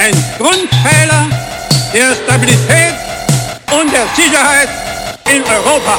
ein Grundpfeiler der Stabilität und der Sicherheit in Europa.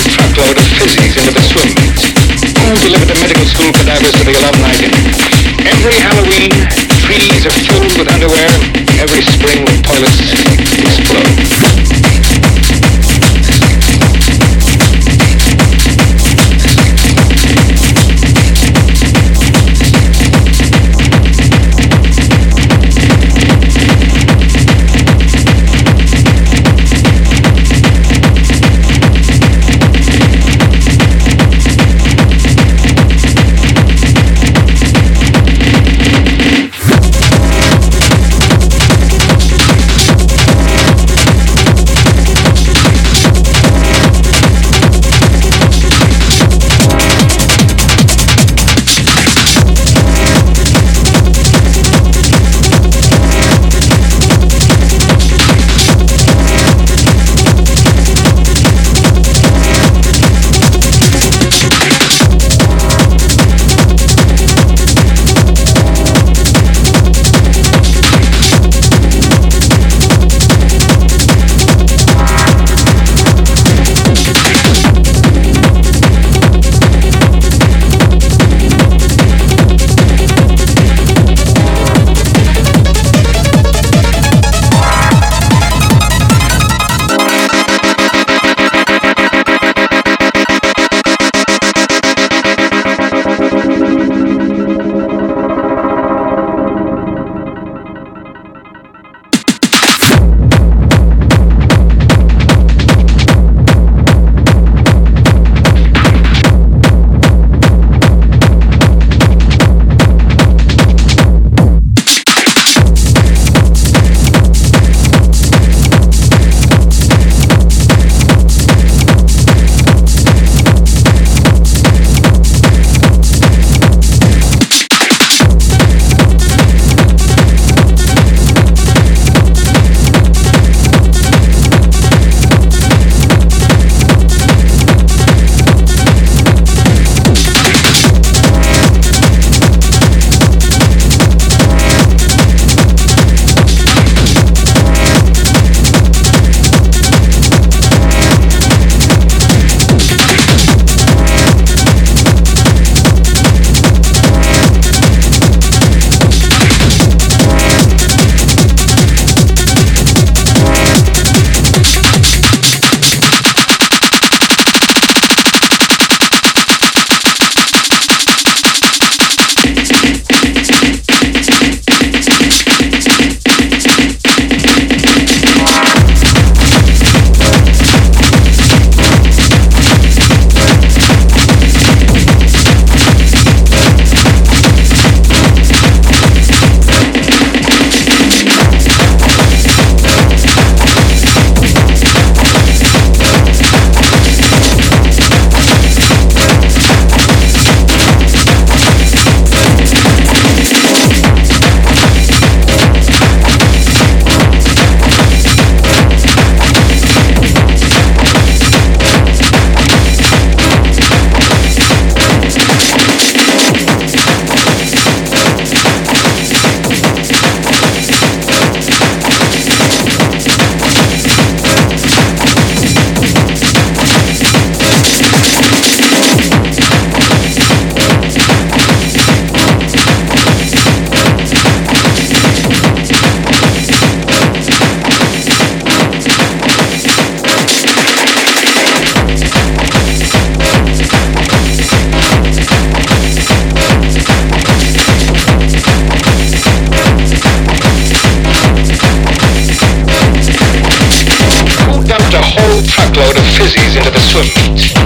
truckload of physics into the swim meets, all delivered to medical school cadavers to the alumni dinner. Every Halloween, trees are filled with underwear. Every spring, toilets explode. 5.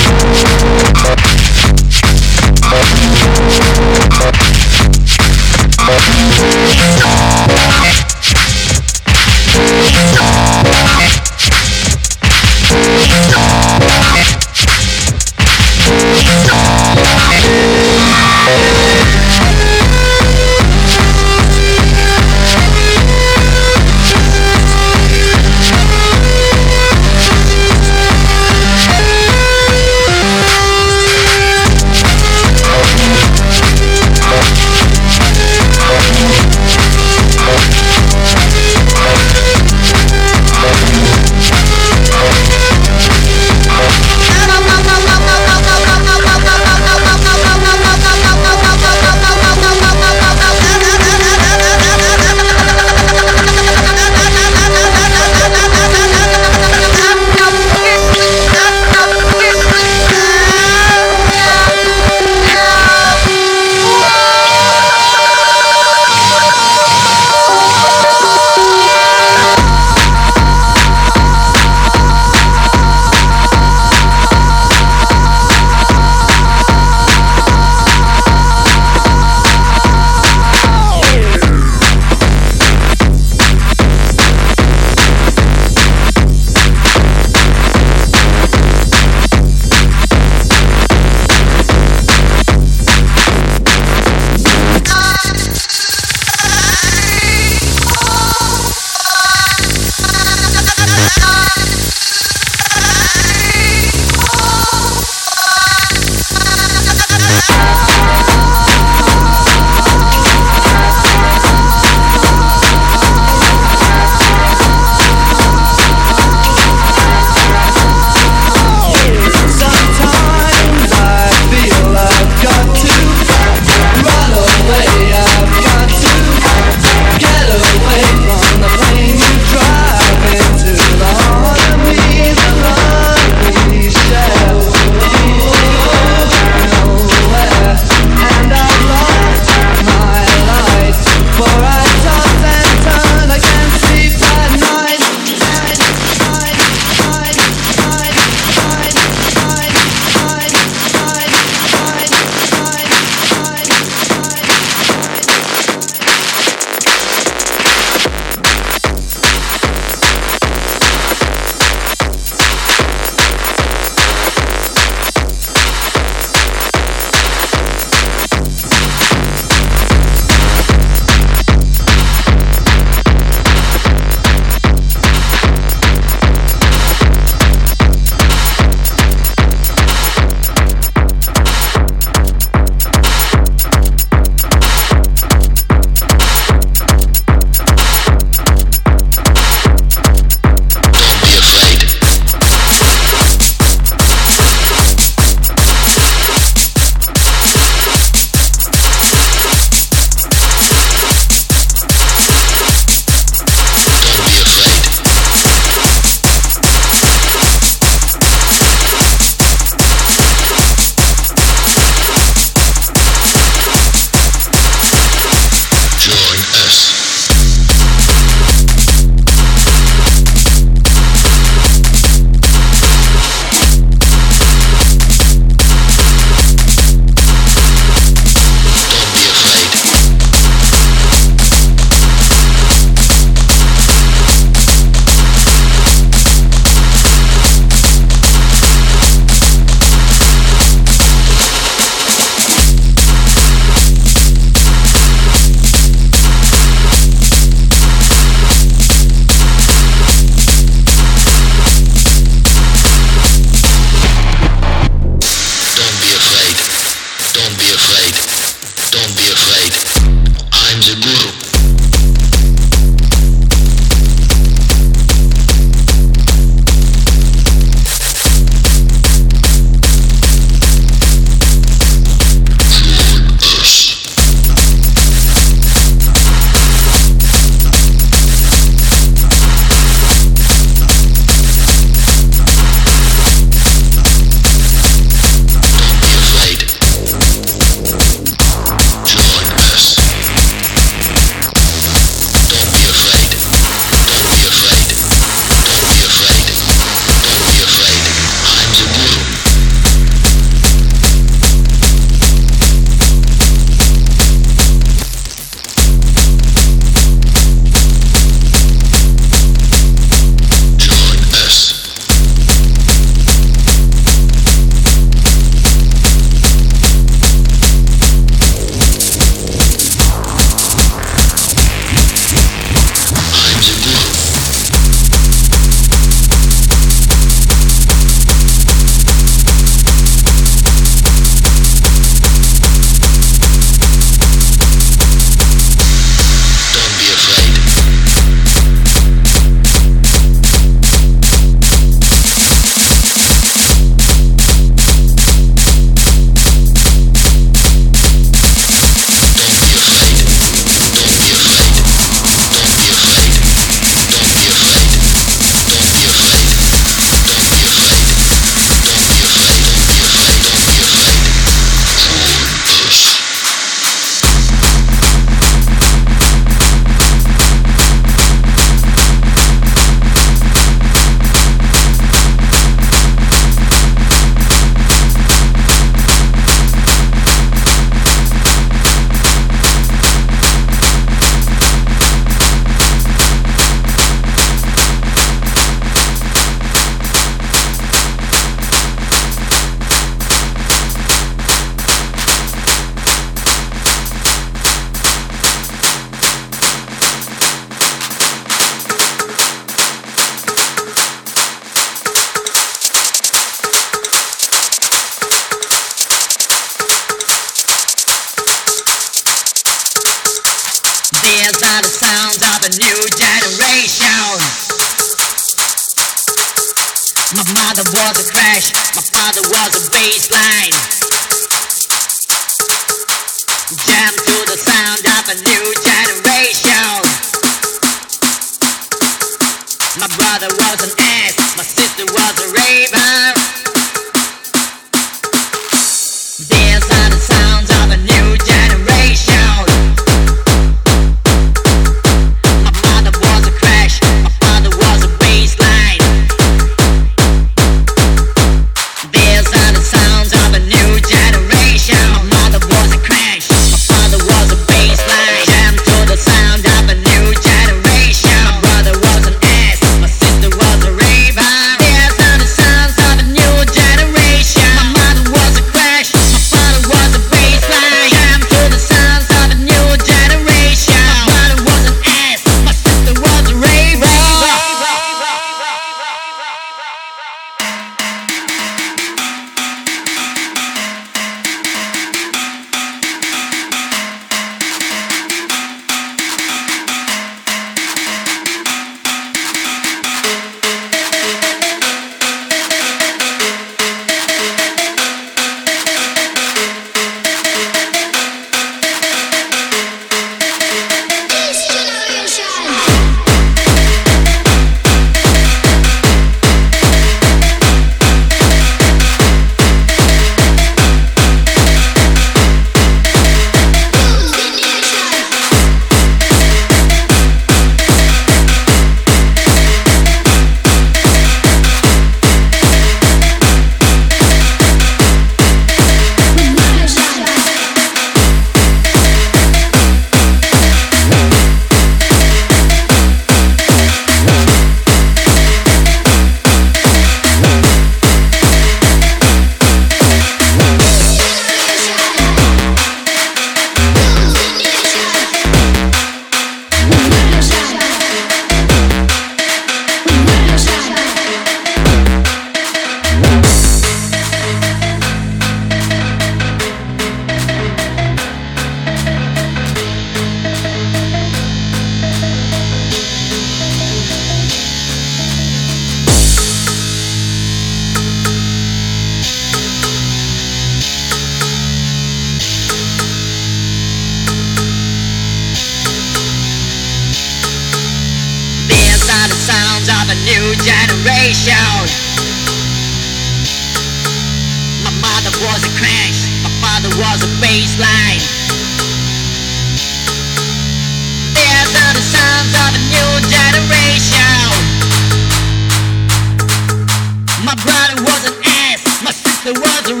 Raver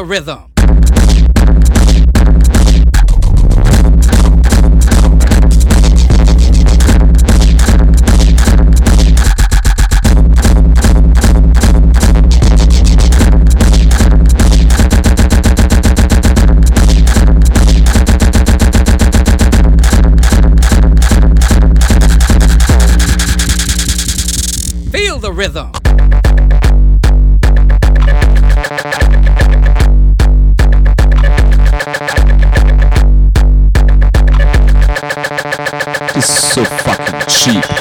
the rhythm. Feel the rhythm. Chic.